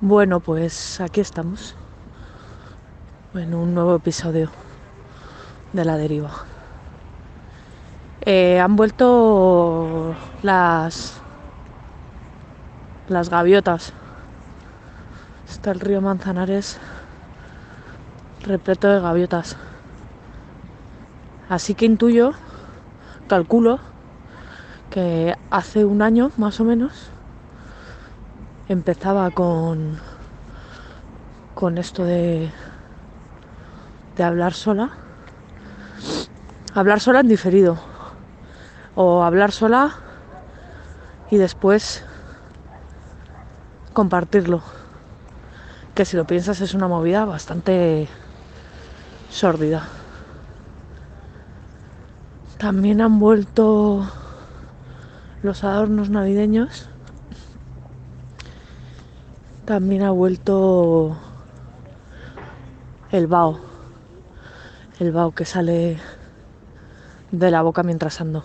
Bueno, pues aquí estamos. En un nuevo episodio de la deriva. Eh, han vuelto las las gaviotas. Está el río Manzanares repleto de gaviotas. Así que intuyo, calculo, que hace un año más o menos empezaba con, con esto de, de hablar sola. Hablar sola en diferido. O hablar sola y después compartirlo. Que si lo piensas es una movida bastante sórdida. También han vuelto los adornos navideños también ha vuelto el bao. El bao que sale de la boca mientras ando.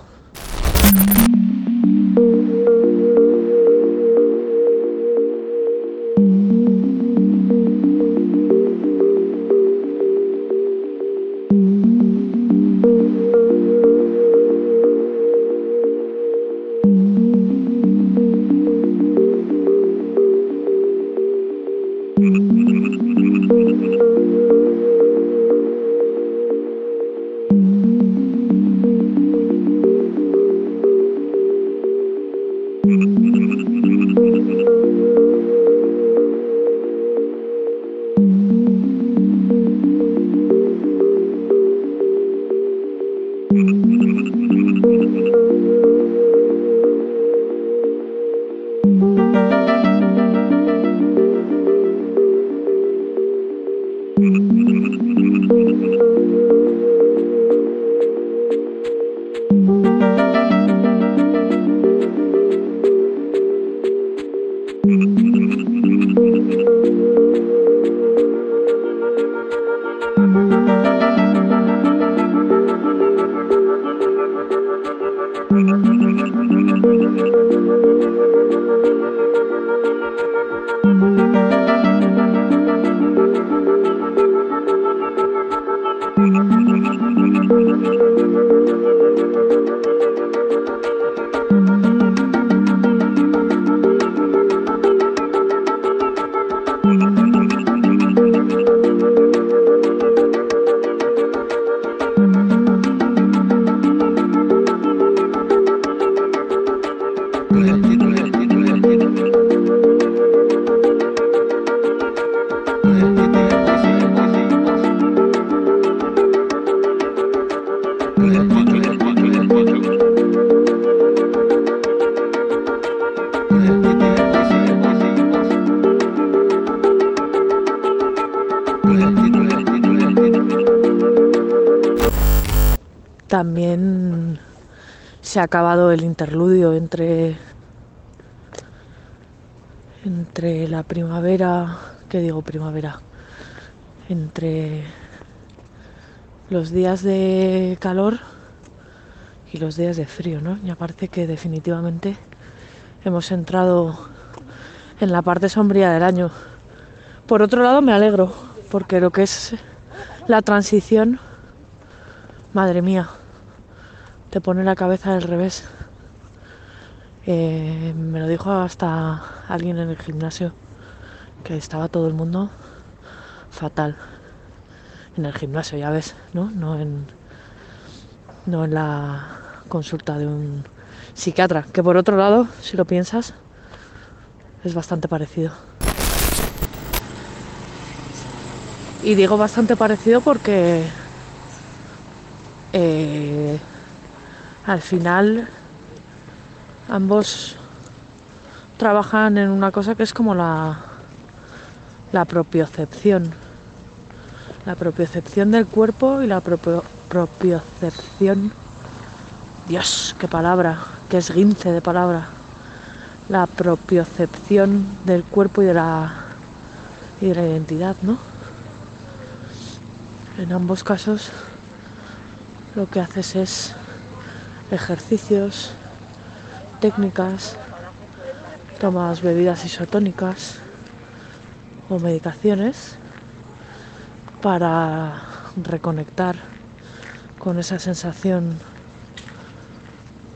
El interludio entre entre la primavera, ¿qué digo primavera? Entre los días de calor y los días de frío, ¿no? Y aparte que definitivamente hemos entrado en la parte sombría del año. Por otro lado me alegro, porque lo que es la transición, madre mía, te pone la cabeza al revés. Eh, me lo dijo hasta alguien en el gimnasio, que estaba todo el mundo fatal. En el gimnasio, ya ves, ¿no? No en, no en la consulta de un psiquiatra, que por otro lado, si lo piensas, es bastante parecido. Y digo bastante parecido porque eh, al final ambos trabajan en una cosa que es como la, la propiocepción. La propiocepción del cuerpo y la propiocepción. Dios, qué palabra, qué esguince de palabra. La propiocepción del cuerpo y de la, y de la identidad, ¿no? En ambos casos lo que haces es ejercicios, técnicas, tomas bebidas isotónicas, o medicaciones para reconectar con esa sensación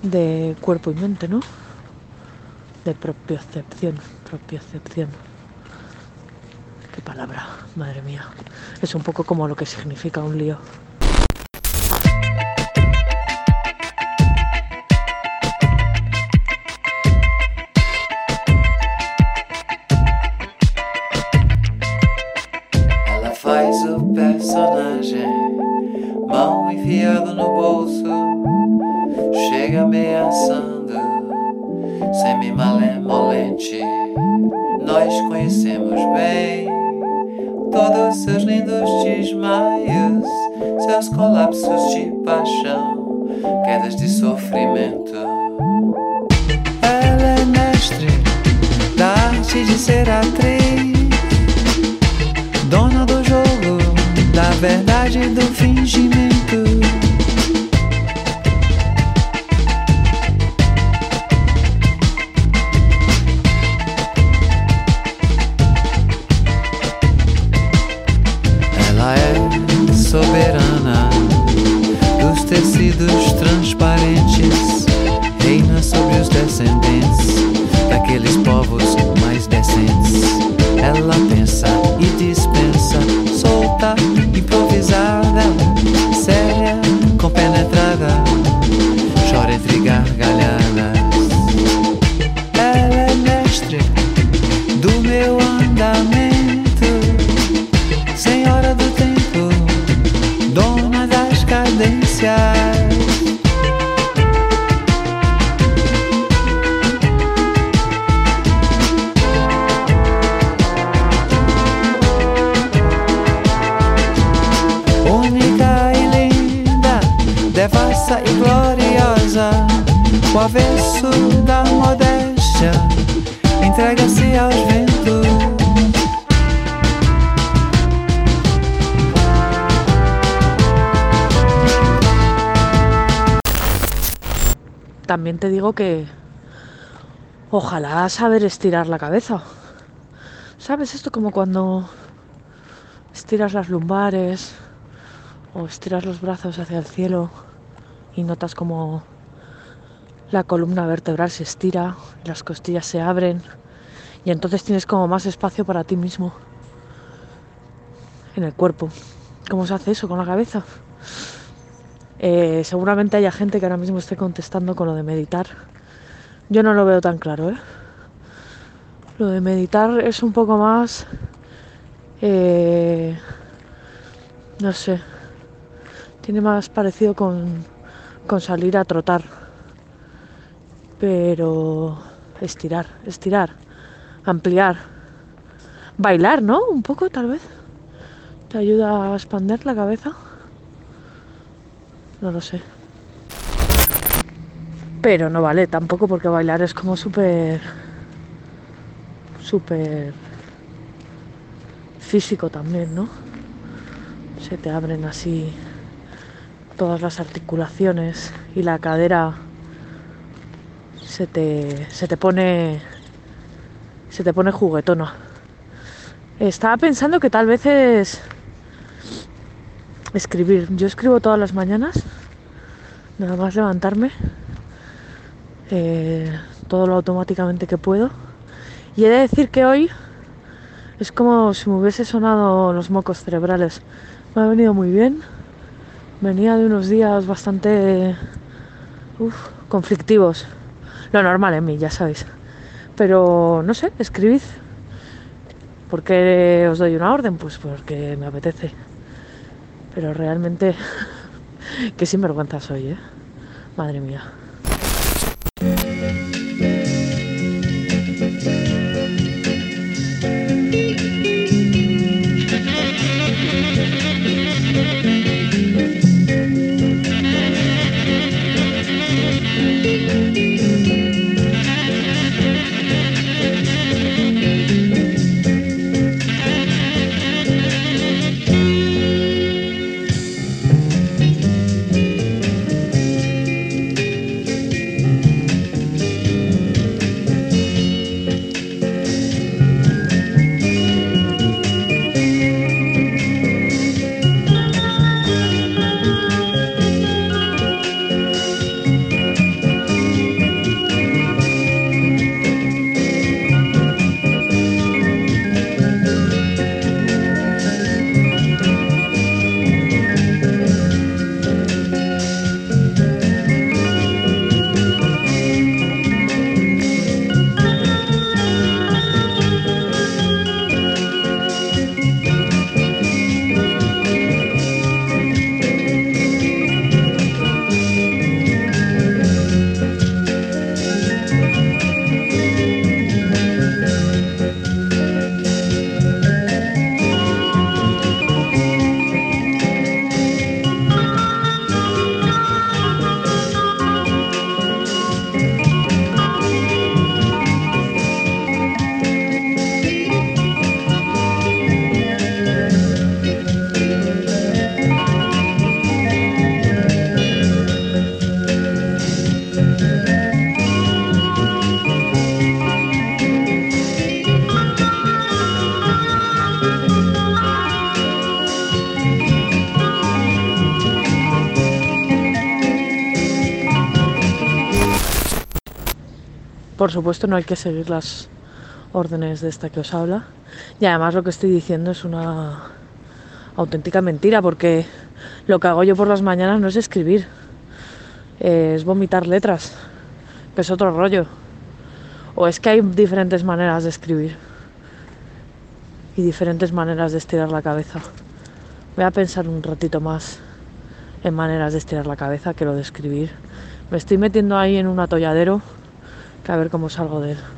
de cuerpo y mente, ¿no? De propiocepción, propiocepción. Qué palabra, madre mía. Es un poco como lo que significa un lío. Devassa e gloriosa, o avesso da modéstia, entrega-se aos ventos. También te digo que ojalá saber estirar la cabeza. ¿Sabes esto como cuando estiras las lumbares o estiras los brazos hacia el cielo y notas como la columna vertebral se estira, las costillas se abren y entonces tienes como más espacio para ti mismo en el cuerpo. ¿Cómo se hace eso con la cabeza? Eh, seguramente haya gente que ahora mismo esté contestando con lo de meditar. Yo no lo veo tan claro, ¿eh? Lo de meditar es un poco más... eh, no sé. Tiene más parecido con, con salir a trotar. Pero estirar, estirar, ampliar. Bailar, ¿no? Un poco, tal vez. Te ayuda a expander la cabeza. No lo sé. Pero no vale tampoco porque bailar es como súper... súper... físico también, ¿no? Se te abren así todas las articulaciones y la cadera se te, se te pone... se te pone juguetona. Estaba pensando que tal vez es escribir. Yo escribo todas las mañanas, nada más levantarme, eh, todo lo automáticamente que puedo. Y he de decir que hoy es como si me hubiese sonado los mocos cerebrales. Me ha venido muy bien. Venía de unos días bastante conflictivos. Lo normal en mí, ya sabéis. Pero no sé, escribid. ¿Por qué os doy una orden? Pues porque me apetece. Pero realmente, qué sinvergüenza soy, ¿eh? Madre mía. Por supuesto no hay que seguir las órdenes de esta que os habla. Y además lo que estoy diciendo es una auténtica mentira porque lo que hago yo por las mañanas no es escribir, es vomitar letras, que es otro rollo. O es que hay diferentes maneras de escribir y diferentes maneras de estirar la cabeza. Voy a pensar un ratito más en maneras de estirar la cabeza que lo de escribir. Me estoy metiendo ahí en un atolladero a ver cómo salgo de él.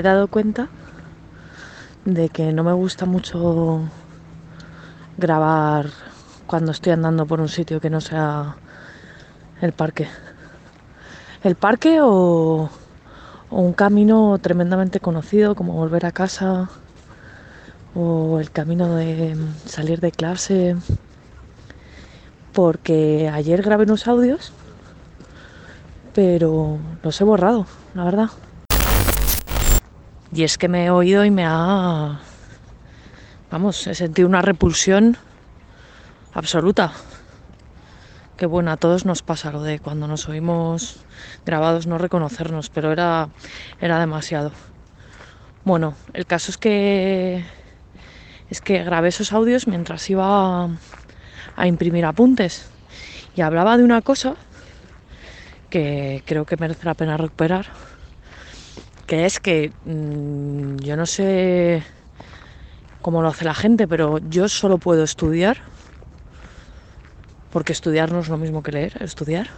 He dado cuenta de que no me gusta mucho grabar cuando estoy andando por un sitio que no sea el parque. El parque o, o un camino tremendamente conocido como volver a casa o el camino de salir de clase. Porque ayer grabé unos audios, pero los he borrado, la verdad. Y es que me he oído y me ha... Vamos, he sentido una repulsión absoluta. Que bueno, a todos nos pasa lo de cuando nos oímos grabados no reconocernos, pero era, era demasiado. Bueno, el caso es que es que grabé esos audios mientras iba a, a imprimir apuntes y hablaba de una cosa que creo que merece la pena recuperar, que es que mmm, yo no sé cómo lo hace la gente, pero yo solo puedo estudiar, porque estudiar no es lo mismo que leer, estudiar.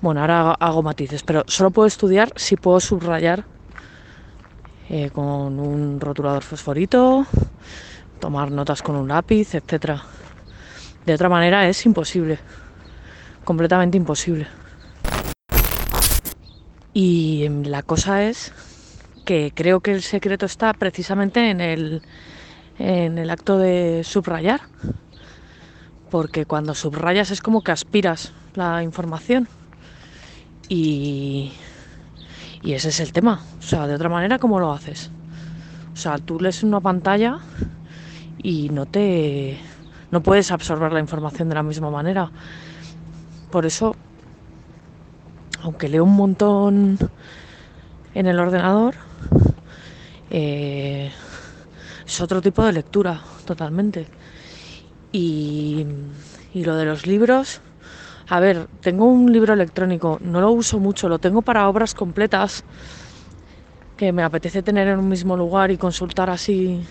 Bueno, ahora hago matices, pero solo puedo estudiar si puedo subrayar eh, con un rotulador fosforito, tomar notas con un lápiz, etc. De otra manera es imposible, completamente imposible. Y la cosa es que creo que el secreto está precisamente en el, en el acto de subrayar, porque cuando subrayas es como que aspiras la información. Y, y ese es el tema. O sea, de otra manera, ¿cómo lo haces? O sea, tú lees una pantalla y no te. no puedes absorber la información de la misma manera. Por eso, aunque leo un montón en el ordenador, eh, es otro tipo de lectura, totalmente. Y, y lo de los libros, A ver, tengo un libro electrónico, no lo uso mucho, lo tengo para obras completas que me apetece tener en un mismo lugar y consultar así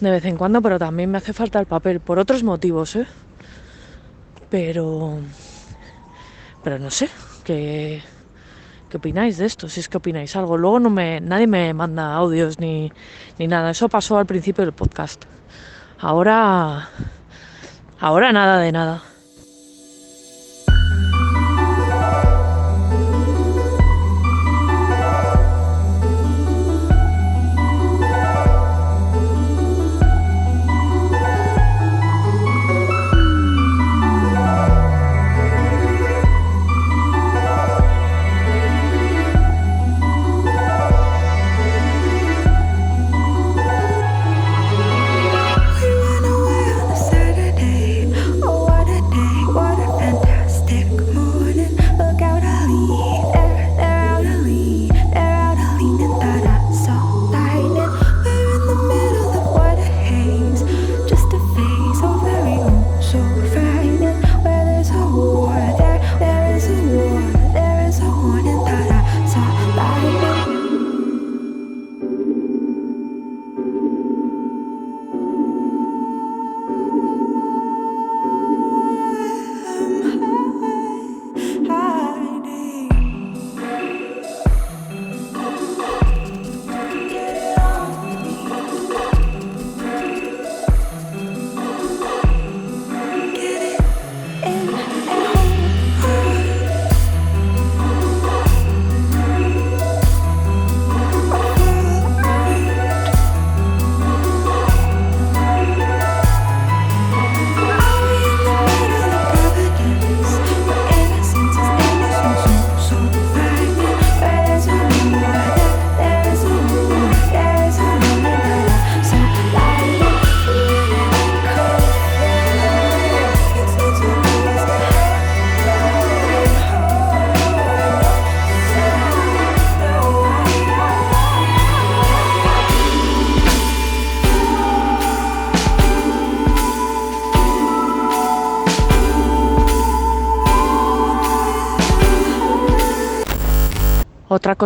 de vez en cuando, pero también me hace falta el papel por otros motivos, ¿eh? Pero pero no sé, ¿qué, ¿qué opináis de esto? Si es que opináis algo. Luego no me, nadie me manda audios ni, ni nada. Eso pasó al principio del podcast. Ahora, ahora nada de nada.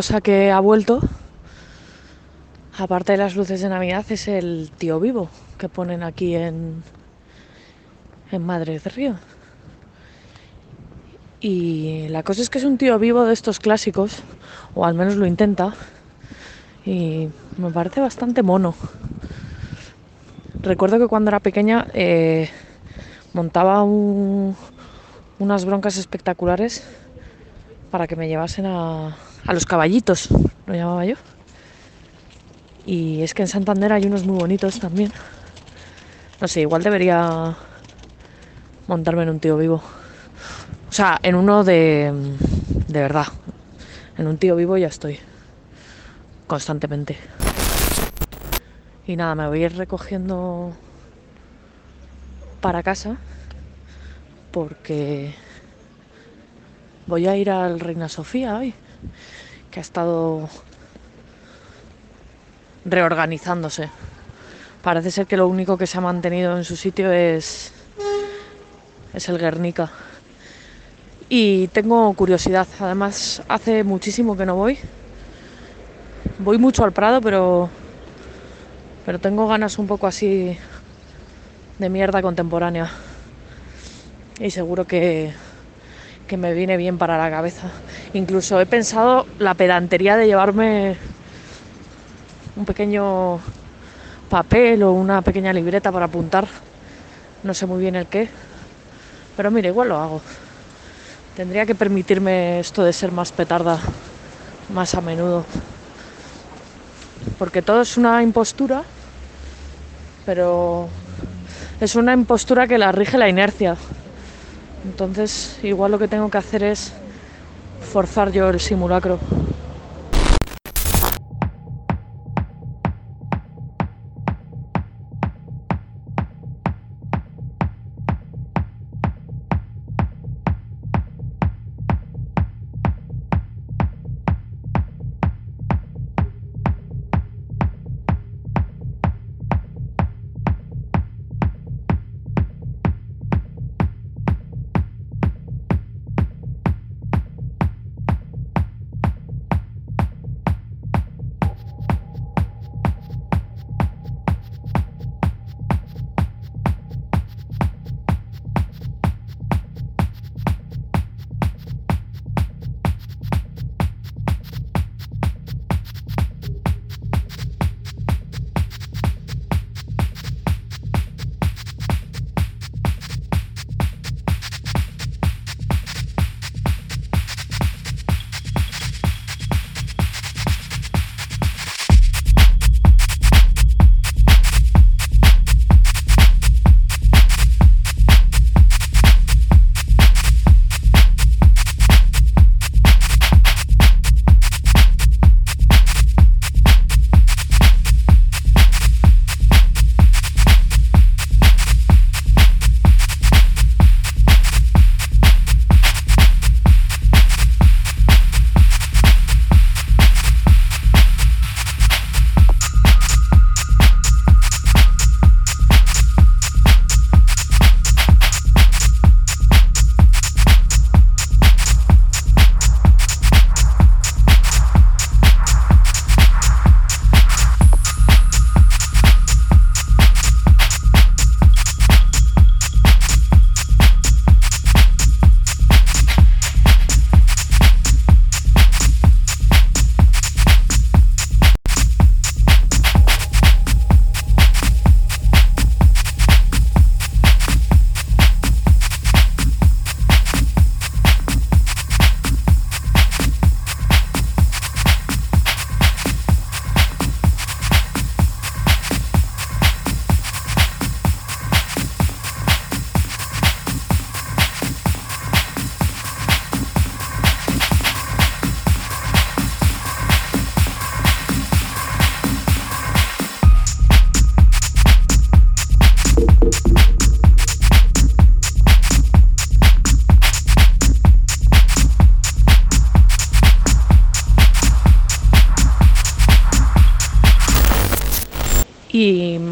Cosa que ha vuelto, aparte de las luces de Navidad, es el tío vivo que ponen aquí en, en Madre de Río. Y la cosa es que es un tío vivo de estos clásicos, o al menos lo intenta, y me parece bastante mono. Recuerdo que cuando era pequeña eh, montaba un- unas broncas espectaculares para que me llevasen a, a los caballitos, lo llamaba yo. Y es que en Santander hay unos muy bonitos también. No sé, igual debería montarme en un tío vivo. O sea, en uno de, de verdad. En un tío vivo ya estoy. Constantemente. Y nada, me voy a ir recogiendo para casa. Porque voy a ir al Reina Sofía hoy. Que ha estado reorganizándose. Parece ser que lo único que se ha mantenido en su sitio es, es el Guernica. Y tengo curiosidad. Además, hace muchísimo que no voy. Voy mucho al Prado, pero, pero tengo ganas un poco así de mierda contemporánea. Y seguro que, que me viene bien para la cabeza. Incluso he pensado la pedantería de llevarme un pequeño papel o una pequeña libreta para apuntar. No sé muy bien el qué. Pero mira, igual lo hago. Tendría que permitirme esto de ser más petarda más a menudo. Porque todo es una impostura, pero es una impostura que la rige la inercia. Entonces, igual lo que tengo que hacer es forzar yo el simulacro.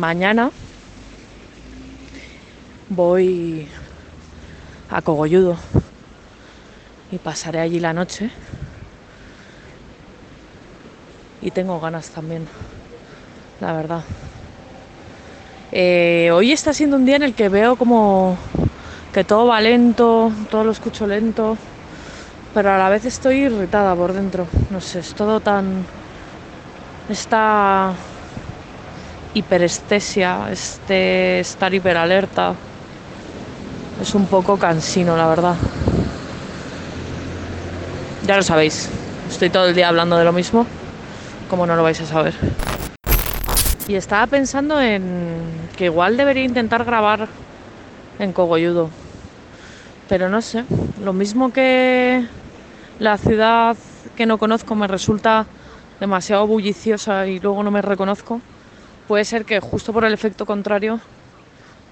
Mañana voy a Cogolludo y pasaré allí la noche. Y tengo ganas también, la verdad. Eh, hoy está siendo un día en el que veo como que todo va lento, todo lo escucho lento, pero a la vez estoy irritada por dentro. No sé, es todo tan. Esta hiperestesia, este estar hiperalerta, es un poco cansino, la verdad. Ya lo sabéis, estoy todo el día hablando de lo mismo, como no lo vais a saber. Y estaba pensando en que igual debería intentar grabar en Cogolludo. Pero no sé, lo mismo que la ciudad que no conozco me resulta demasiado bulliciosa y luego no me reconozco, puede ser que justo por el efecto contrario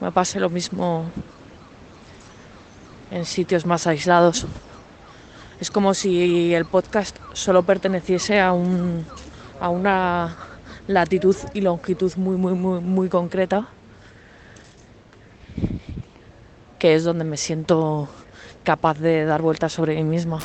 me pase lo mismo en sitios más aislados. Es como si el podcast solo perteneciese a, un, a una latitud y longitud muy, muy, muy, muy concreta, que es donde me siento capaz de dar vueltas sobre mí misma.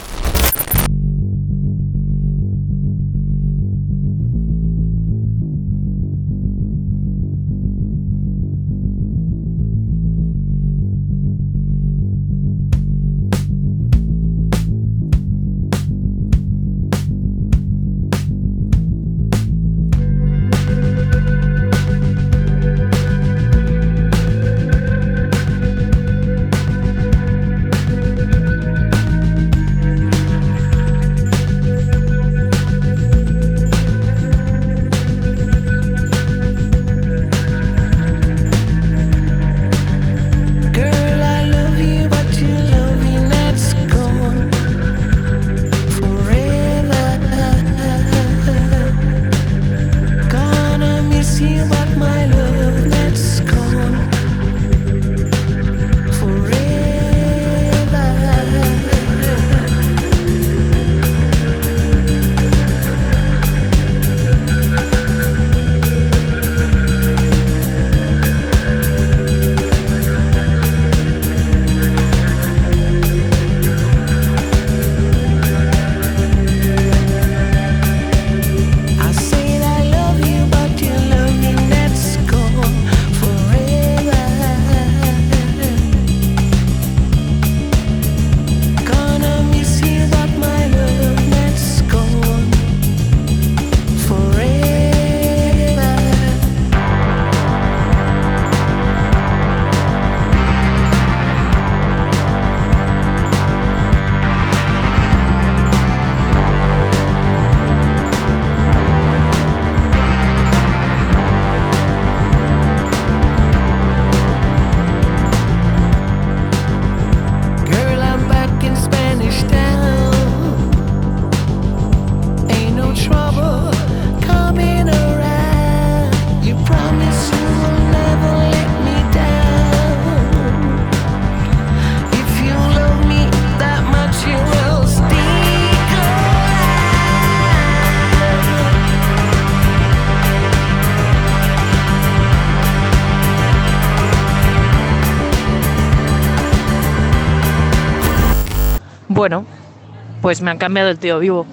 Pues me han cambiado el tío vivo.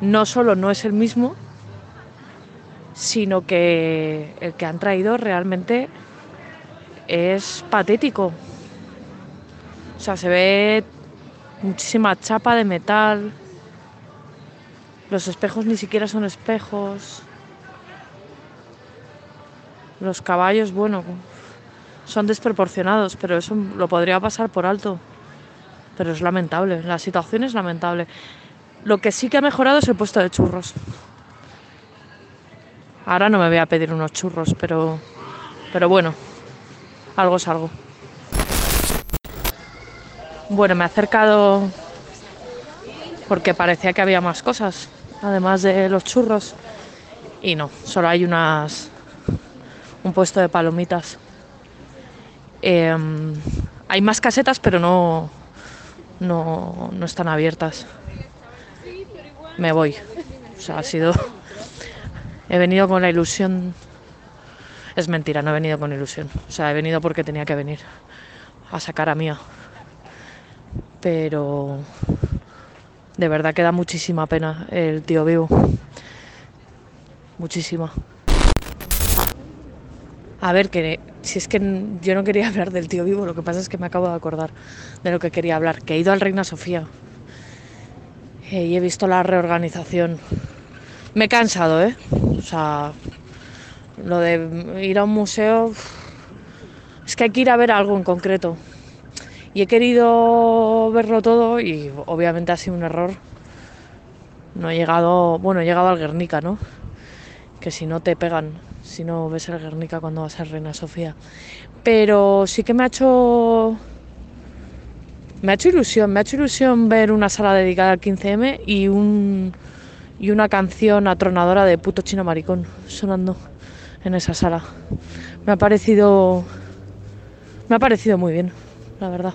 No solo no es el mismo, sino que el que han traído realmente es patético. O sea, se ve muchísima chapa de metal. Los espejos ni siquiera son espejos. Los caballos, bueno, son desproporcionados, pero eso lo podría pasar por alto pero es lamentable, la situación es lamentable. Lo que sí que ha mejorado es el puesto de churros. Ahora no me voy a pedir unos churros, pero, pero bueno, algo es algo. Bueno, me he acercado porque parecía que había más cosas, además de los churros. Y no, solo hay unas un puesto de palomitas. Em, hay más casetas, pero no, no, no están abiertas. Me voy. O sea, ha sido. He venido con la ilusión Es mentira, no he venido con ilusión. O sea, he venido porque tenía que venir a sacar a Mía. Pero de verdad que da muchísima pena el tío vivo. Muchísima. A ver, que si es que yo no quería hablar del tío vivo, lo que pasa es que me acabo de acordar de lo que quería hablar, que he ido al Reina Sofía eh, y he visto la reorganización. Me he cansado, ¿eh? O sea, lo de ir a un museo, es que hay que ir a ver algo en concreto. Y he querido verlo todo y obviamente ha sido un error. No he llegado, bueno, he llegado al Guernica, ¿no? Que si no te pegan, si no ves el Guernica cuando vas a Reina Sofía. Pero sí que me ha hecho me ha hecho ilusión, me ha hecho ilusión ver una sala dedicada al 15M y un y una canción atronadora de puto chino maricón sonando en esa sala. Me ha parecido me ha parecido muy bien, la verdad.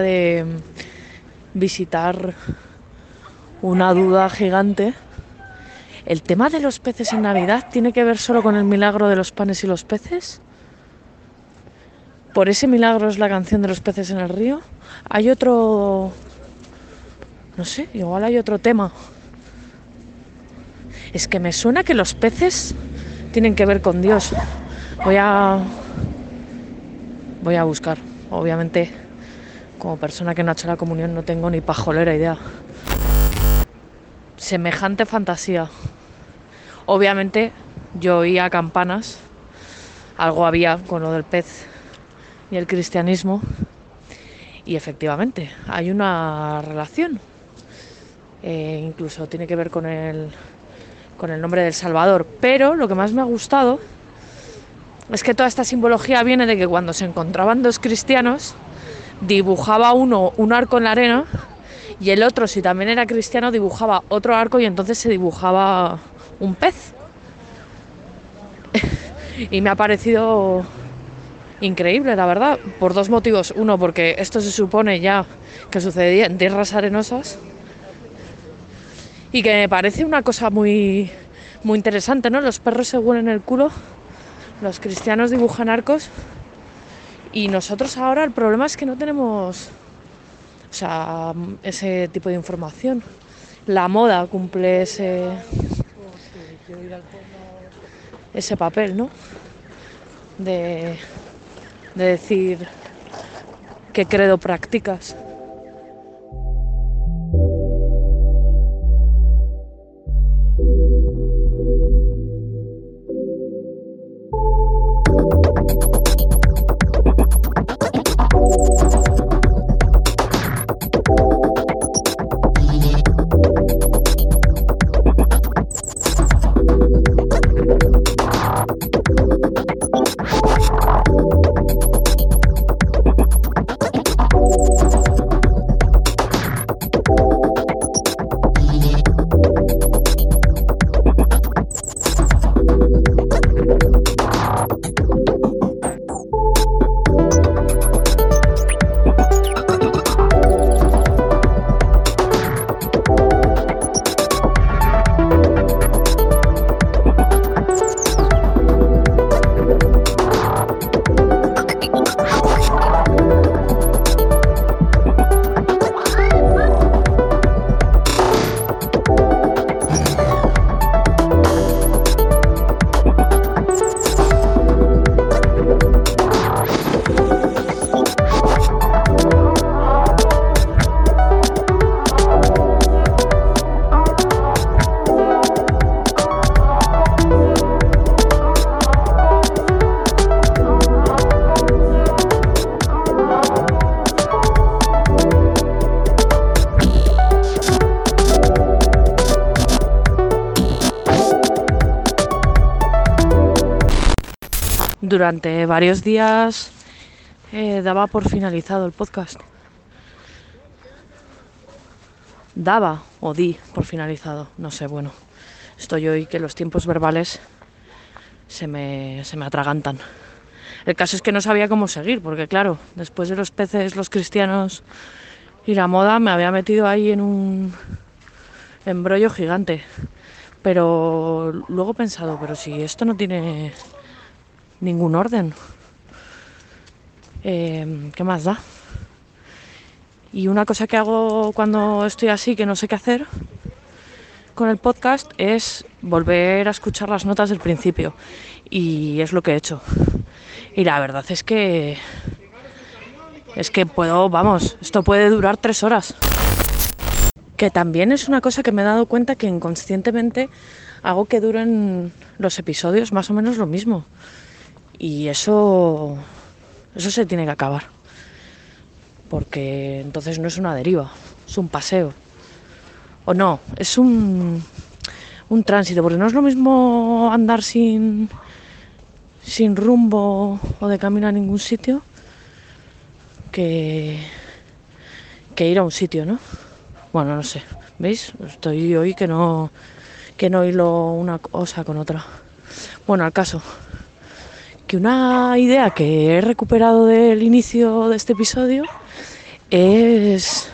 De visitar una duda gigante. ¿El tema de los peces en Navidad tiene que ver solo con el milagro de los panes y los peces? ¿Por ese milagro es la canción de los peces en el río? ¿Hay otro... No sé, igual hay otro tema. Es que me suena que los peces tienen que ver con Dios. Voy a... Voy a buscar. Obviamente, como persona que no ha hecho la comunión, no tengo ni pajolera idea. Semejante fantasía. Obviamente, yo oía campanas. Algo había con lo del pez y el cristianismo. Y efectivamente, hay una relación. Eh, incluso tiene que ver con el, con el nombre del Salvador. Pero lo que más me ha gustado es que toda esta simbología viene de que cuando se encontraban dos cristianos, dibujaba uno un arco en la arena Y el otro, si también era cristiano, dibujaba otro arco y entonces se dibujaba un pez. y me ha parecido increíble, la verdad, por dos motivos. Uno, porque esto se supone ya que sucedía en tierras arenosas y que me parece una cosa muy, muy interesante, ¿no? Los perros se huelen el culo, los cristianos dibujan arcos y nosotros ahora el problema es que no tenemos o sea, ese tipo de información. La moda cumple ese, ese papel, ¿no? De, de decir qué credo practicas. Durante varios días eh, daba por finalizado el podcast. Daba o di por finalizado, no sé, bueno. Estoy hoy que los tiempos verbales se me, se me atragantan. El caso es que no sabía cómo seguir, porque claro, después de los peces, los cristianos y la moda, me había metido ahí en un embrollo gigante. Pero luego he pensado, pero si esto no tiene ningún orden. Eh, ¿Qué más da? Y una cosa que hago cuando estoy así, que no sé qué hacer con el podcast, es volver a escuchar las notas del principio. Y es lo que he hecho. Y la verdad es que... Es que puedo, vamos, esto puede durar tres horas. Que también es una cosa que me he dado cuenta que inconscientemente hago que duren los episodios más o menos lo mismo. Y eso, eso se tiene que acabar. Porque entonces no es una deriva, es un paseo. O no, es un, un tránsito, porque no es lo mismo andar sin, sin rumbo o de camino a ningún sitio que, que ir a un sitio, ¿no? Bueno, no sé, ¿veis? Estoy hoy que no, que no hilo una cosa con otra. Bueno, al caso, que una idea que he recuperado del inicio de este episodio es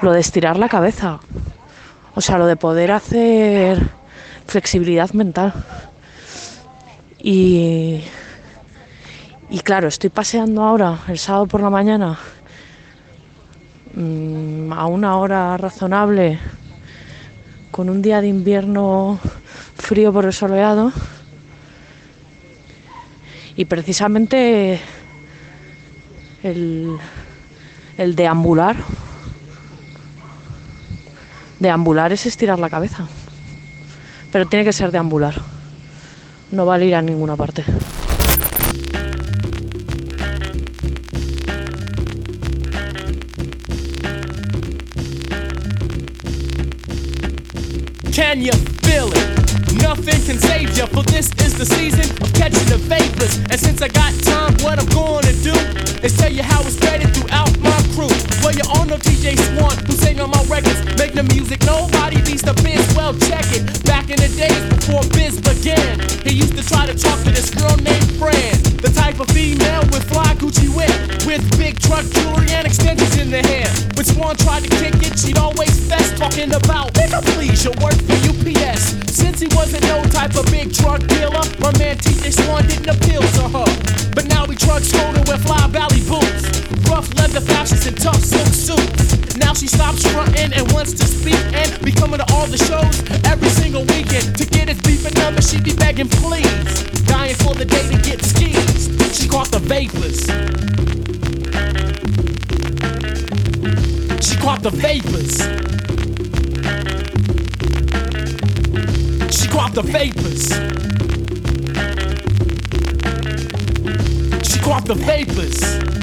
lo de estirar la cabeza. O sea, lo de poder hacer flexibilidad mental. Y, y claro, estoy paseando ahora el sábado por la mañana mm, a una hora razonable con un día de invierno frío por el soleado y precisamente el, el deambular, deambular es estirar la cabeza, pero tiene que ser deambular, no vale ir a ninguna parte. Can you feel it? Nothing can save you, for this is the season of catching since I got time, what I'm gonna do is tell you how it's spreading throughout my crew. Well, you all know TJ Swan, who sang on my records. Make the music, nobody beats the biz. Well, check it. Back in the days before biz began, he used to try to talk to this girl named Fran. The type of female with fly Gucci wear, with big truck jewelry and extensions in the hair. When Swan tried to kick it, she'd always fest, talking about, nigga, please, you work for UPS. Since he wasn't no type of big drug dealer, my man TJ Swan didn't appeal to her. But now he trucks Skoda with fly valley boots, rough leather fashions and tough silk suits. Now she stops fronting and wants to speak and be coming to all the shows every single weekend. To get his beefing number, she be begging please, dying for the day to get skis. She caught the vapors. She caught the vapors. Caught the vapors. She caught the vapors.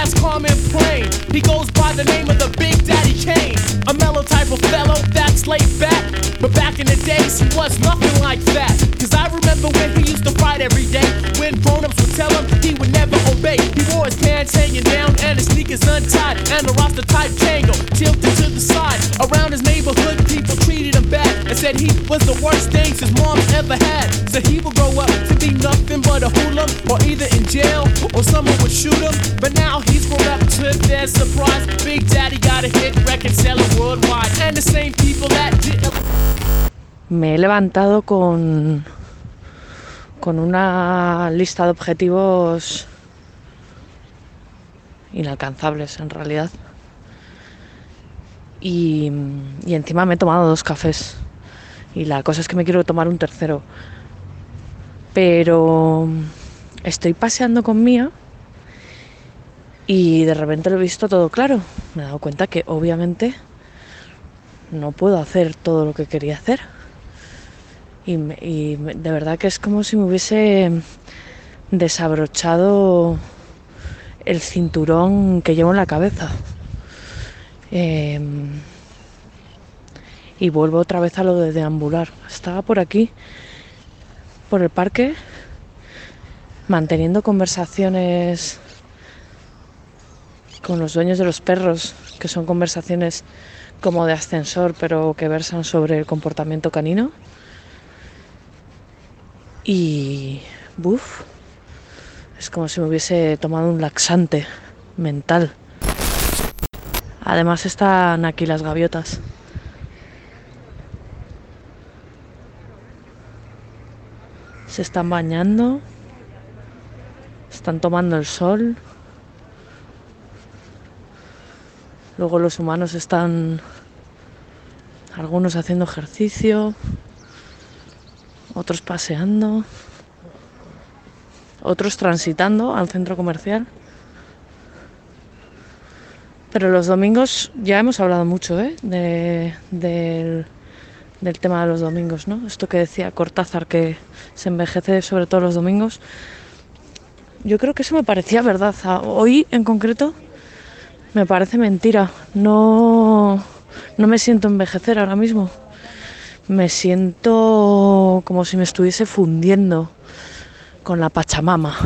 That's calm plain. He goes by the name of the Big Daddy Kane. A mellow type of fellow that's laid back. But back in the days, he was nothing like that. Cause I remember when he used to fight every day. When grown ups would tell him he would never obey. He wore his pants hanging down and his sneakers untied. And a roster type tango tilted to the side. Around his neighborhood, people treated him bad. And said he was the worst things his mom ever had. So he would grow up to be nothing but a hoodlum. Or either in jail or someone would shoot him. But now Me he levantado con, con una lista de objetivos inalcanzables en realidad. Y, y encima me he tomado dos cafés. Y la cosa es que me quiero tomar un tercero. Pero estoy paseando con Mía y de repente lo he visto todo claro. Me he dado cuenta que obviamente no puedo hacer todo lo que quería hacer. Y, de verdad que es como si me hubiese desabrochado el cinturón que llevo en la cabeza. Em, y vuelvo otra vez a lo de deambular. Estaba por aquí, por el parque, manteniendo conversaciones con los dueños de los perros, que son conversaciones como de ascensor, pero que versan sobre el comportamiento canino. Y, buf, es como si me hubiese tomado un laxante mental. Además están aquí las gaviotas. Se están bañando, están tomando el sol. Luego los humanos están algunos haciendo ejercicio, otros paseando, otros transitando al centro comercial. Pero los domingos ya hemos hablado mucho ¿eh? de, del, del tema de los domingos, ¿no? Esto que decía Cortázar, que se envejece sobre todo los domingos. Yo creo que eso me parecía verdad. A- Hoy en concreto me parece mentira. No, no me siento envejecer ahora mismo. Me siento como si me estuviese fundiendo con la Pachamama.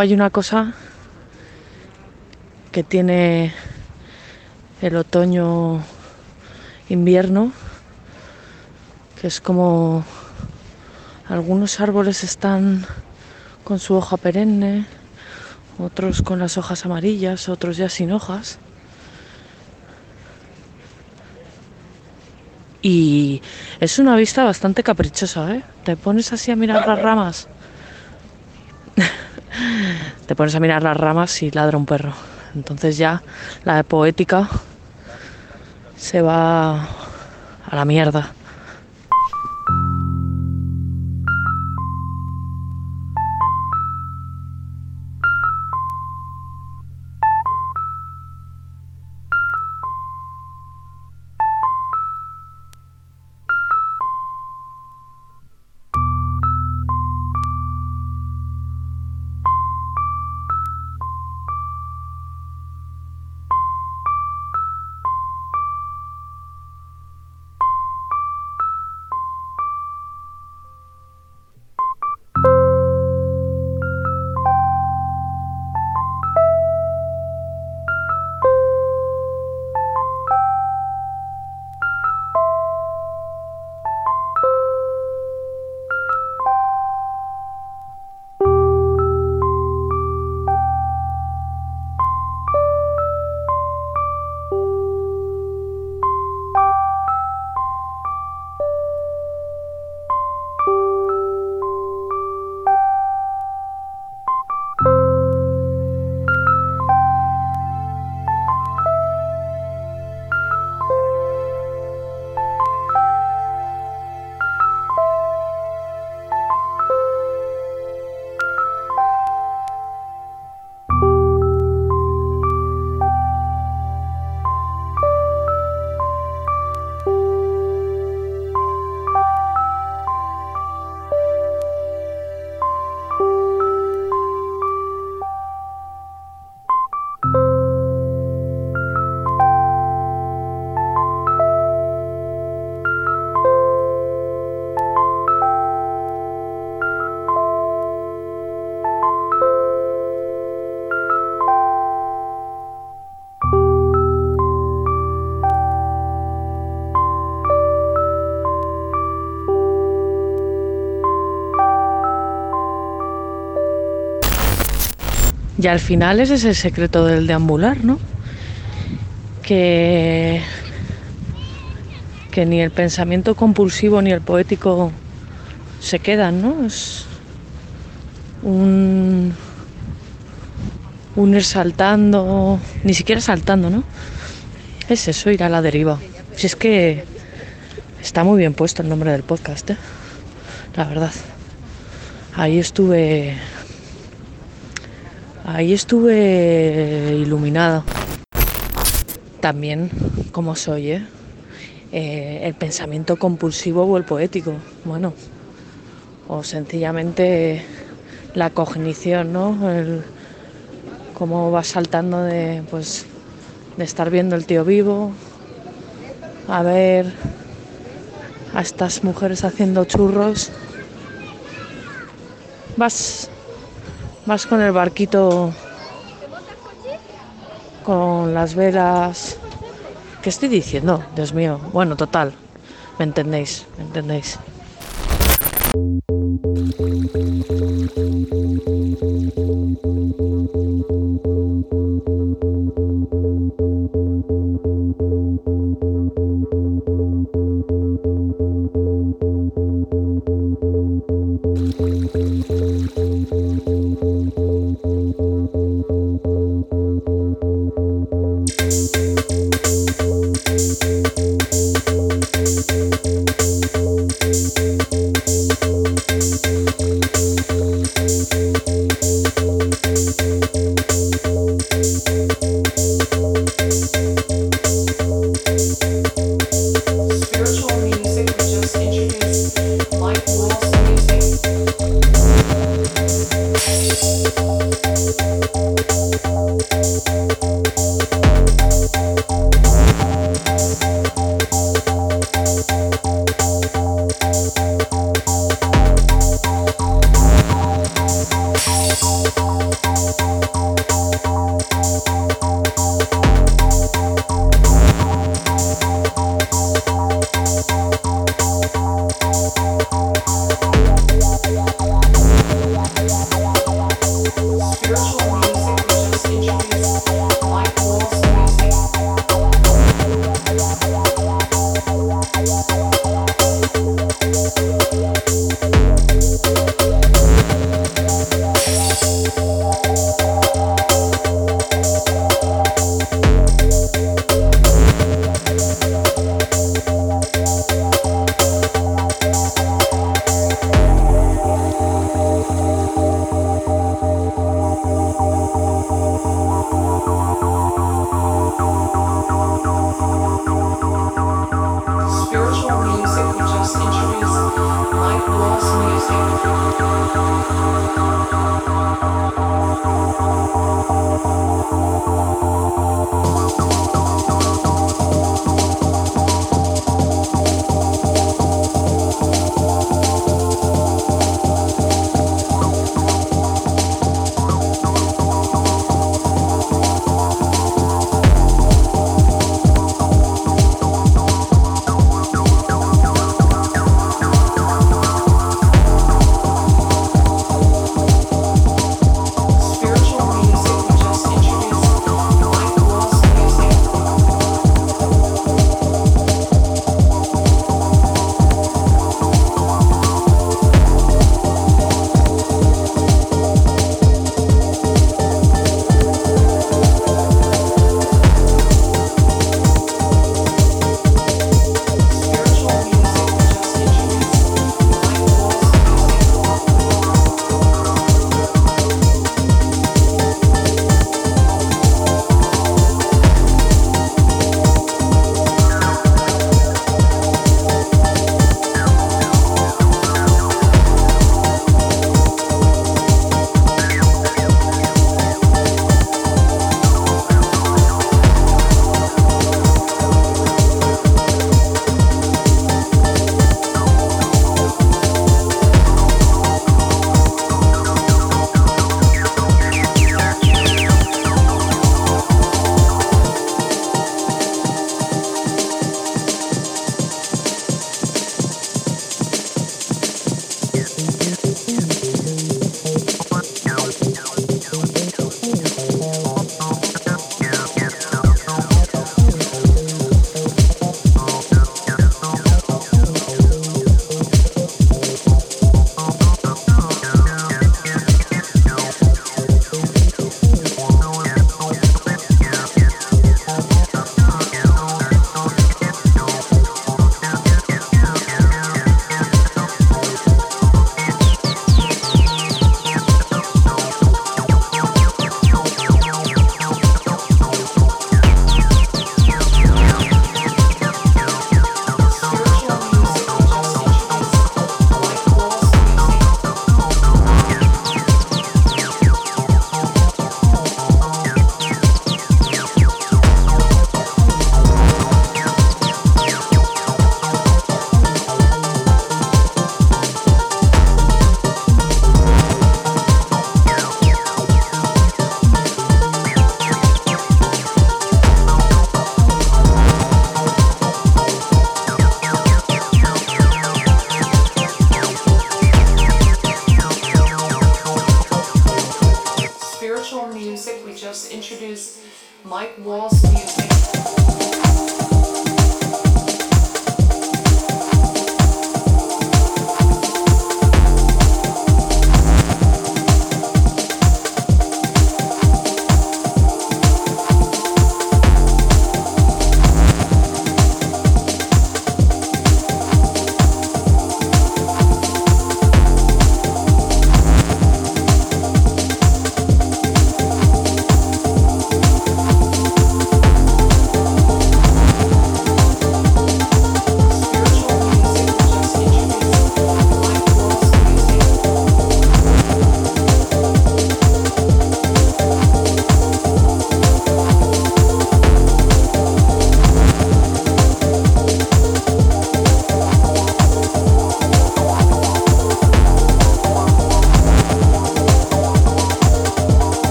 Hay una cosa que tiene el otoño invierno que es como algunos árboles están con su hoja perenne, otros con las hojas amarillas, otros ya sin hojas. Y es una vista bastante caprichosa, ¿eh? Te pones así a mirar las ramas. Te pones a mirar las ramas y ladra un perro. Entonces ya la poética se va a la mierda. Y al final ese es el secreto del deambular, ¿no? Que, que ni el pensamiento compulsivo ni el poético se quedan, ¿no? Es un, un ir saltando, ni siquiera saltando, ¿no? Es eso, ir a la deriva. Si es que está muy bien puesto el nombre del podcast, ¿eh? La verdad. Ahí estuve Ahí estuve iluminada. También, como soy, ¿eh? Eh, el pensamiento compulsivo o el poético. Bueno, o sencillamente la cognición, ¿no? Cómo vas saltando de, pues, de estar viendo el tío vivo, a ver a estas mujeres haciendo churros. Vas Vas con el barquito con las velas. ¿Qué estoy diciendo? Dios mío. Bueno, total. ¿Me entendéis? ¿Me entendéis?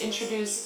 introduce